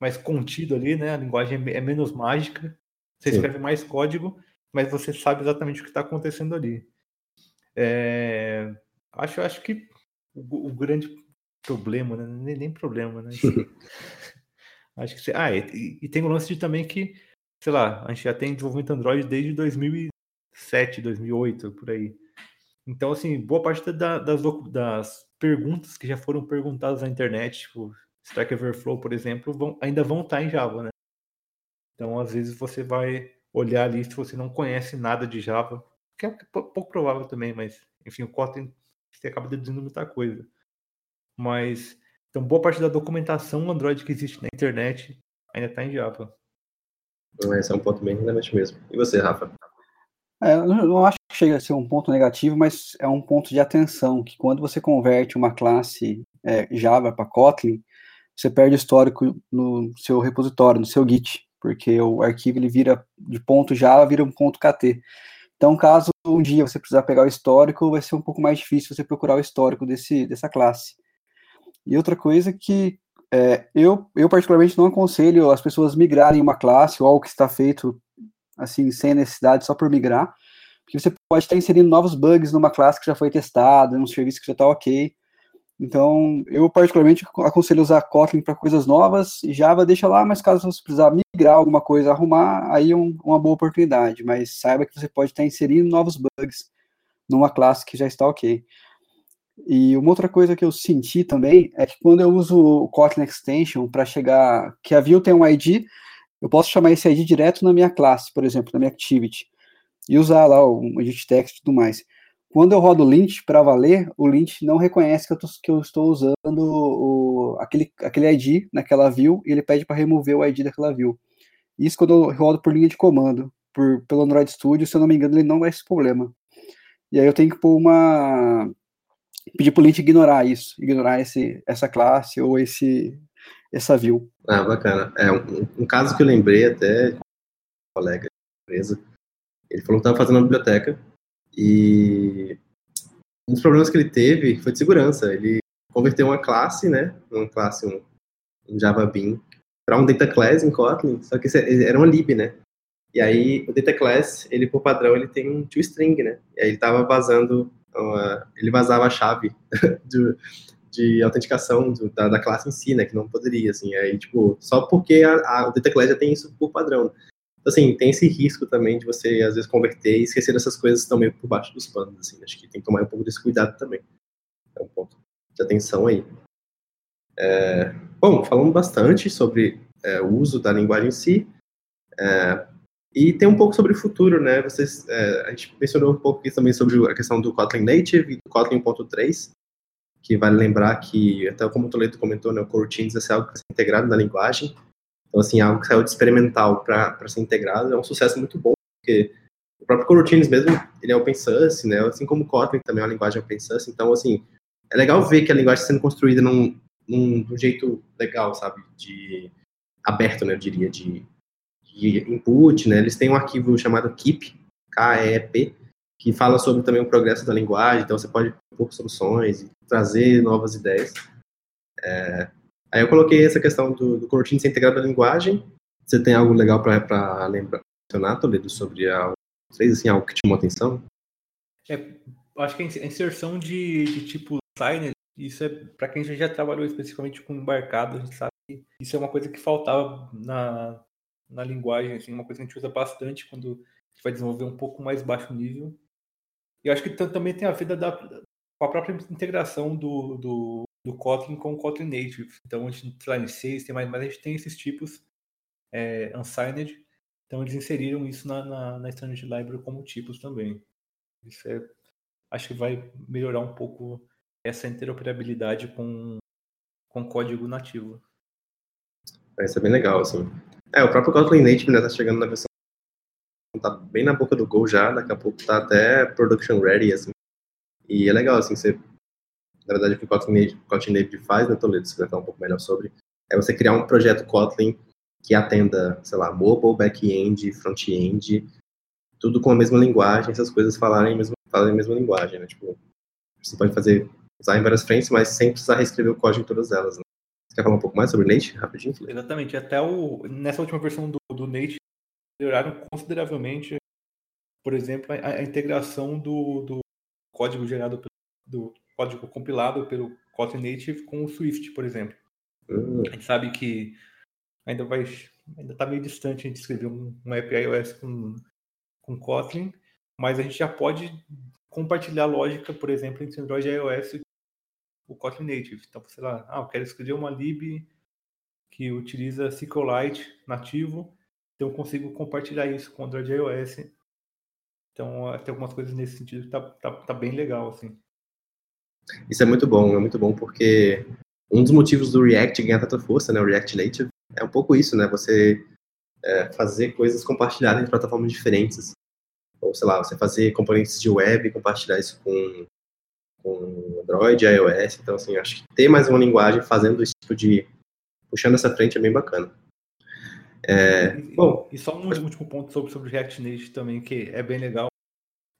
mais contido ali, né? A linguagem é menos mágica, você Sim. escreve mais código, mas você sabe exatamente o que está acontecendo ali. É, acho, acho que o, o, grande problema, né? nem, nem problema, né? <laughs> acho que ah, e, e, tem o lance de também que, sei lá, a gente já tem desenvolvimento Android desde 2007, 2008, por aí. Então, assim, boa parte da, das, das perguntas que já foram perguntadas na internet, tipo, Stack Overflow, por exemplo, vão, ainda vão estar em Java, né? Então, às vezes, você vai olhar ali se você não conhece nada de Java, que é pouco provável também, mas, enfim, o Kotlin você acaba deduzindo muita coisa. Mas, então, boa parte da documentação Android que existe na internet ainda está em Java. Esse é um ponto bem relevante mesmo. E você, Rafa? É, eu não acho que chega a ser um ponto negativo, mas é um ponto de atenção, que quando você converte uma classe é, Java para Kotlin, você perde histórico no seu repositório, no seu Git, porque o arquivo ele vira de ponto Java, vira um ponto KT. Então, caso um dia você precisar pegar o histórico, vai ser um pouco mais difícil você procurar o histórico desse, dessa classe. E outra coisa que é, eu, eu particularmente não aconselho as pessoas migrarem uma classe ou algo que está feito assim, sem necessidade, só por migrar, porque você pode estar inserindo novos bugs numa classe que já foi testada, num serviço que já está ok. Então, eu particularmente aconselho usar Kotlin para coisas novas, e Java deixa lá, mas caso você precisar migrar alguma coisa, arrumar, aí é um, uma boa oportunidade, mas saiba que você pode estar inserindo novos bugs numa classe que já está ok. E uma outra coisa que eu senti também é que quando eu uso o Kotlin Extension para chegar, que a view tem um ID, eu posso chamar esse ID direto na minha classe, por exemplo, na minha activity, e usar lá o edit text e tudo mais. Quando eu rodo o lint para valer, o lint não reconhece que eu, tô, que eu estou usando o, aquele, aquele ID naquela view e ele pede para remover o ID daquela view. Isso quando eu rodo por linha de comando, por, pelo Android Studio, se eu não me engano, ele não dá esse problema. E aí eu tenho que pôr uma. pedir para o lint ignorar isso, ignorar esse, essa classe ou esse, essa view. Ah, bacana. É, um, um caso que eu lembrei até, um colega de empresa, ele falou que estava fazendo uma biblioteca e um dos problemas que ele teve foi de segurança. Ele converteu uma classe, né, uma classe, um, um Java Bean, para um data class em Kotlin, só que era uma lib, né? E aí o data class, ele por padrão, ele tem um toString, né? E aí ele estava vazando, uma, ele vazava a chave <laughs> do, de autenticação do, da, da, classe em si, né? Que não poderia, assim. Aí, tipo, só porque a, a, o Data Class já tem isso por padrão. Então, assim, tem esse risco também de você, às vezes, converter e esquecer dessas coisas que estão meio por baixo dos panos, assim. Acho que tem que tomar um pouco desse cuidado também. É um ponto de atenção aí. É, bom, falamos bastante sobre é, o uso da linguagem em si. É, e tem um pouco sobre o futuro, né? Vocês, é, a gente mencionou um pouco aqui também sobre a questão do Kotlin Native e do Kotlin 1.3, que vale lembrar que, até como o Toledo comentou, né, o coroutines é algo que é integrado na linguagem. Então, assim, algo que saiu de experimental para ser integrado é um sucesso muito bom, porque o próprio coroutines mesmo, ele é open source, né? Assim como o Kotlin também é uma linguagem open source. Então, assim, é legal ver que a linguagem está sendo construída num, num, num jeito legal, sabe? De aberto, né? Eu diria, de de input, né, eles têm um arquivo chamado KEEP, K-E-P, que fala sobre também o progresso da linguagem, então você pode propor soluções e trazer novas ideias. É, aí eu coloquei essa questão do, do coroutine ser integrado à linguagem. Você tem algo legal para lembrar, Toledo, sobre a fez assim, algo que chamou atenção? É, acho que a inserção de, de tipo signer, isso é para quem já trabalhou especificamente com embarcado, a gente sabe que isso é uma coisa que faltava na, na linguagem, assim, uma coisa que a gente usa bastante quando a gente vai desenvolver um pouco mais baixo nível. E acho que também tem a ver da, com a própria integração do, do, do Kotlin com o Kotlin Native. Então, a gente, sei lá, em 6 tem mais, mas a gente tem esses tipos é, unsigned. Então, eles inseriram isso na, na, na Standard Library como tipos também. Isso é, acho que vai melhorar um pouco essa interoperabilidade com, com código nativo. Isso é bem legal, assim. É, o próprio Kotlin Native, né, tá chegando na versão tá bem na boca do gol já, daqui a pouco tá até production ready, assim. E é legal, assim, você, na verdade, o que o Kotlin Native, faz, né, Toledo, falar um pouco melhor sobre, é você criar um projeto Kotlin que atenda, sei lá, mobile, back-end, front-end, tudo com a mesma linguagem, essas coisas falarem a mesma, falarem a mesma linguagem, né, tipo, você pode fazer, usar em várias frentes, mas sem precisar reescrever o código em todas elas, né. Você quer falar um pouco mais sobre Nate, rapidinho? Exatamente. Até o, nessa última versão do, do Nate, melhoraram consideravelmente, por exemplo, a, a integração do, do, código gerado, do código compilado pelo Kotlin Native com o Swift, por exemplo. Uhum. A gente sabe que ainda vai ainda está meio distante a gente escrever um, um app iOS com, com Kotlin, mas a gente já pode compartilhar lógica, por exemplo, entre Android e iOS o Kotlin Native. Então, sei lá, ah, eu quero escrever uma lib que utiliza SQLite nativo, então eu consigo compartilhar isso com o Android iOS. Então, tem algumas coisas nesse sentido que tá, tá, tá bem legal, assim. Isso é muito bom, é muito bom porque um dos motivos do React ganhar tanta força, né, o React Native, é um pouco isso, né, você é, fazer coisas compartilhadas em plataformas diferentes. Ou, sei lá, você fazer componentes de web e compartilhar isso com com Android, iOS. Então, assim, acho que ter mais uma linguagem fazendo esse tipo de. puxando essa frente é bem bacana. É, e, bom, e só um último ponto sobre, sobre o React Native também, que é bem legal.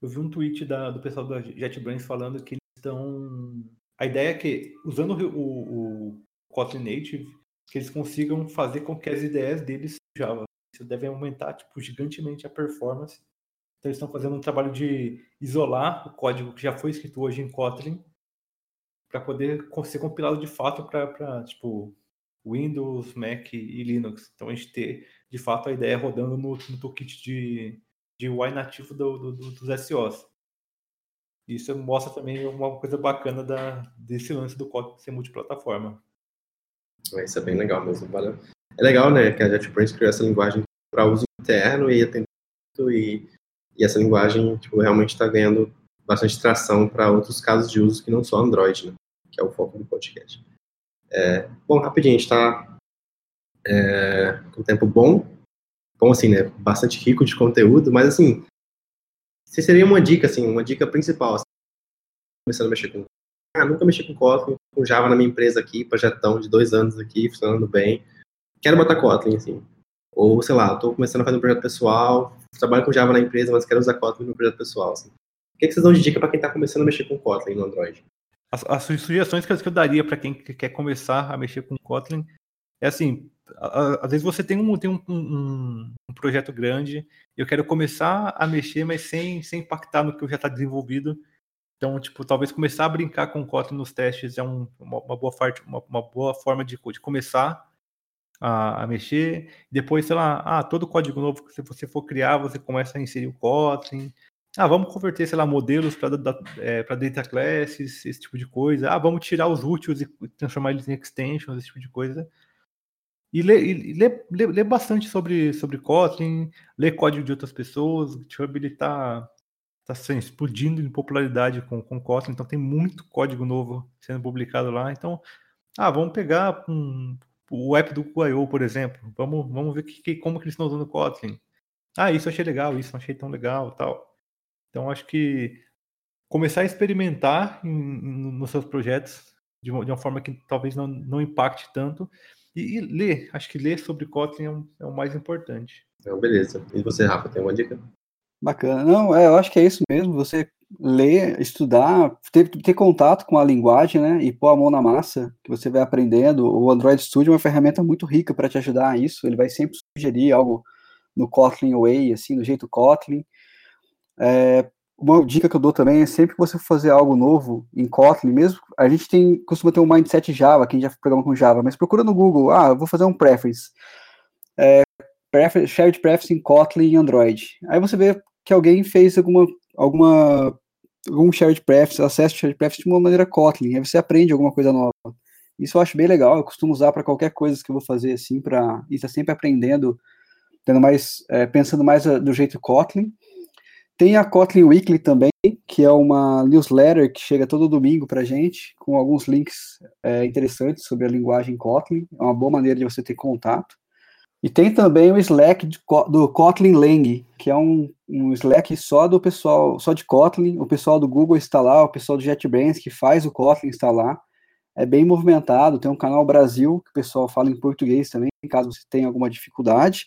Eu vi um tweet da, do pessoal da JetBrains falando que eles estão. A ideia é que, usando o, o, o Kotlin Native, que eles consigam fazer com que as ideias deles Java. Isso deve aumentar tipo, gigantemente a performance então, eles estão fazendo um trabalho de isolar o código que já foi escrito hoje em Kotlin para poder ser compilado de fato para, tipo, Windows, Mac e Linux. Então, a gente ter, de fato, a ideia rodando no, no toolkit de, de UI nativo do, do, do, dos SOs. Isso mostra também uma coisa bacana da, desse lance do Kotlin ser multiplataforma. Isso é bem legal mesmo. Valeu. É legal, né, que a JetBrains criou essa linguagem para uso interno e atendimento e e essa linguagem tipo, realmente está ganhando bastante tração para outros casos de uso que não só Android, né? que é o foco do podcast. É, bom, rapidinho, a gente está é, com tempo bom, bom assim, né, bastante rico de conteúdo, mas assim, se seria uma dica, assim, uma dica principal, assim, começando a mexer com, ah, nunca mexi com Kotlin, com Java na minha empresa aqui, projetão de dois anos aqui, funcionando bem, quero botar Kotlin, assim, ou, sei lá, estou começando a fazer um projeto pessoal, trabalho com Java na empresa, mas quero usar Kotlin no projeto pessoal. Assim. O que, que vocês dão de dica para quem está começando a mexer com Kotlin no Android? As, as sugestões que eu daria para quem quer começar a mexer com Kotlin é assim: às vezes você tem um, tem um, um, um projeto grande, eu quero começar a mexer, mas sem, sem impactar no que já está desenvolvido. Então, tipo, talvez começar a brincar com o Kotlin nos testes é um, uma, uma, boa parte, uma, uma, boa forma de, de começar a, a, mexer. Depois, sei lá, ah, todo código novo que você for criar, você começa a inserir o Kotlin. Ah, vamos converter, sei lá, modelos para é, data classes, esse tipo de coisa. Ah, vamos tirar os úteis e transformar eles em extensions, esse tipo de coisa. E ler, bastante sobre, sobre Kotlin, ler código de outras pessoas, GitHub está tá, tá explodindo em popularidade com, com Kotlin, então tem muito código novo sendo publicado lá. Então, ah, vamos pegar um, o app do QIO, por exemplo, vamos, vamos ver que, que, como que eles estão usando Kotlin. Ah, isso eu achei legal, isso não achei tão legal tal. Então, acho que começar a experimentar em, em, nos seus projetos de uma, de uma forma que talvez não, não impacte tanto, e, e ler, acho que ler sobre Kotlin é, um, é o mais importante. Então, beleza. E você, Rafa, tem uma dica? Bacana. Não, é, eu acho que é isso mesmo. Você ler, estudar, ter, ter contato com a linguagem, né, e pôr a mão na massa, que você vai aprendendo. O Android Studio é uma ferramenta muito rica para te ajudar a isso. Ele vai sempre sugerir algo no Kotlin Way, assim, do jeito Kotlin. É, uma dica que eu dou também é sempre que você for fazer algo novo em Kotlin, mesmo a gente tem costuma ter um mindset Java, quem já programa com Java, mas procura no Google, ah, vou fazer um preference, é, preference shared preference em Kotlin e Android. Aí você vê que alguém fez alguma alguma algum shared preference, acesso shared preference de uma maneira Kotlin, aí você aprende alguma coisa nova. Isso eu acho bem legal, eu costumo usar para qualquer coisa que eu vou fazer assim, para estar tá sempre aprendendo, tendo mais, é, pensando mais do jeito Kotlin. Tem a Kotlin Weekly também, que é uma newsletter que chega todo domingo para gente, com alguns links é, interessantes sobre a linguagem Kotlin. É uma boa maneira de você ter contato. E tem também o Slack do Kotlin Lang, que é um, um, Slack só do pessoal, só de Kotlin. O pessoal do Google está lá, o pessoal do JetBrains que faz o Kotlin está lá. É bem movimentado, tem um canal Brasil, que o pessoal fala em português também, caso você tenha alguma dificuldade.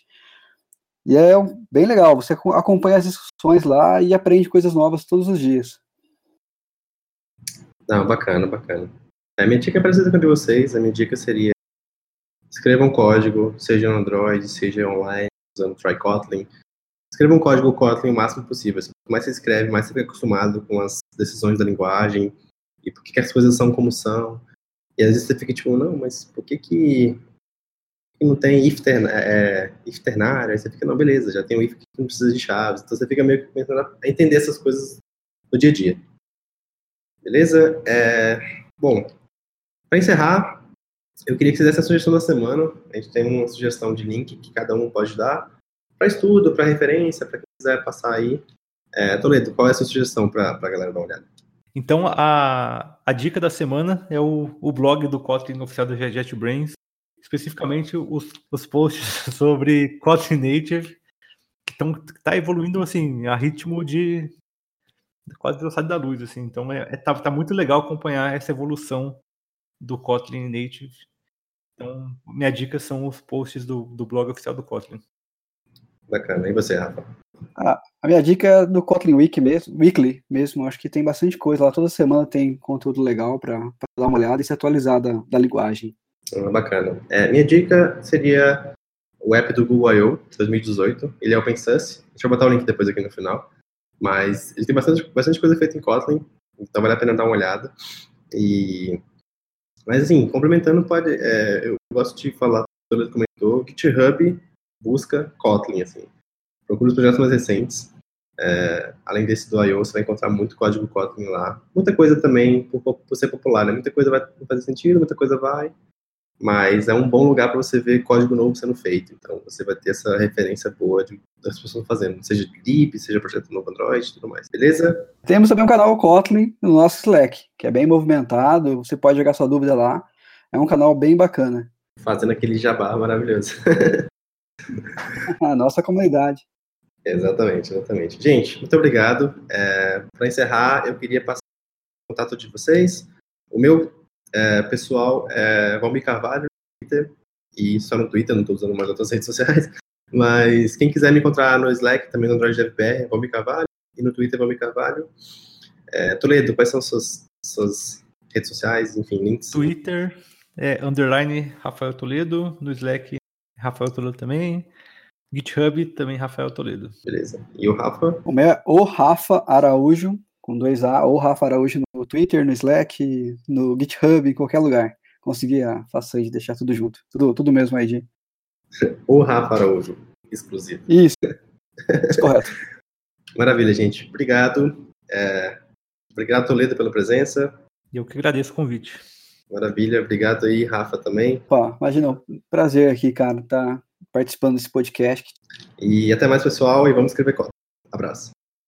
E é bem legal, você acompanha as discussões lá e aprende coisas novas todos os dias. Não, bacana, bacana. A minha dica é parecida com a de vocês, a minha dica seria escrevam um código, seja no Android, seja online, usando TryKotlin. Escreva um código Kotlin o máximo possível. Quanto mais você escreve, mais você fica acostumado com as decisões da linguagem e por que as coisas são como são. E às vezes você fica tipo, não, mas por que que que não tem if, terna, é, if ternário, aí você fica, não, beleza, já tem o if que não precisa de chaves, então você fica meio que tentando a entender essas coisas no dia a dia. Beleza? É, bom, para encerrar, eu queria que você desse a sugestão da semana. A gente tem uma sugestão de link que cada um pode dar para estudo, para referência, para quem quiser passar aí. É, Toledo, qual é a sua sugestão para a galera dar uma olhada? Então, a, a dica da semana é o, o blog do Kotlin oficial da JetBrains, especificamente os, os posts <laughs> sobre Kotlin Native, que estão tá evoluindo assim a ritmo de quase velocidade da luz, assim. Então é, é tá, tá, muito legal acompanhar essa evolução do Kotlin Native. Então minha dica são os posts do, do blog oficial do Kotlin. Bacana. E você, Rafa? Ah, a minha dica é do Kotlin Week mesmo, Weekly mesmo. Acho que tem bastante coisa lá. Toda semana tem conteúdo legal para dar uma olhada e se atualizar da, da linguagem. Ah, bacana. É, minha dica seria o app do Google I.O. 2018. Ele é open source. Deixa eu botar o link depois aqui no final. Mas ele tem bastante, bastante coisa feita em Kotlin, então vale a pena dar uma olhada. E... Mas assim, complementando, pode, é, eu gosto de falar, o comentou, GitHub busca Kotlin, assim. Procura os projetos mais recentes. É, além desse do I.O., você vai encontrar muito código Kotlin lá. Muita coisa também, por, por ser popular, né? Muita coisa vai fazer sentido, muita coisa vai mas é um bom lugar para você ver código novo sendo feito. Então você vai ter essa referência boa de, das pessoas fazendo, seja de Lib, seja projeto novo Android, tudo mais. Beleza? Temos também um canal Kotlin no nosso Slack, que é bem movimentado, você pode jogar sua dúvida lá. É um canal bem bacana. Fazendo aquele jabá maravilhoso. <laughs> A nossa comunidade. Exatamente, exatamente. Gente, muito obrigado. É, para encerrar, eu queria passar o contato de vocês. O meu é, pessoal, é Valmir Carvalho no Twitter, e só no Twitter, não estou usando mais outras <laughs> redes sociais. Mas quem quiser me encontrar no Slack, também no Android FBR, é Valmir Carvalho, e no Twitter, Valmir Carvalho. É, Toledo, quais são suas, suas redes sociais, enfim, links? Twitter, é, underline Rafael Toledo, no Slack, Rafael Toledo também. GitHub também Rafael Toledo. Beleza. E o Rafa? O meu é o Rafa Araújo com dois A, ou Rafa Araújo no Twitter, no Slack, no GitHub, em qualquer lugar. Consegui a façanha de deixar tudo junto. Tudo, tudo mesmo aí, de. Ou Rafa Araújo, exclusivo. Isso. <laughs> Isso correto. Maravilha, gente. Obrigado. É... Obrigado, Toledo, pela presença. E eu que agradeço o convite. Maravilha. Obrigado aí, Rafa, também. Pô, imagina, prazer aqui, cara, estar tá participando desse podcast. E até mais, pessoal, e vamos escrever código. Abraço.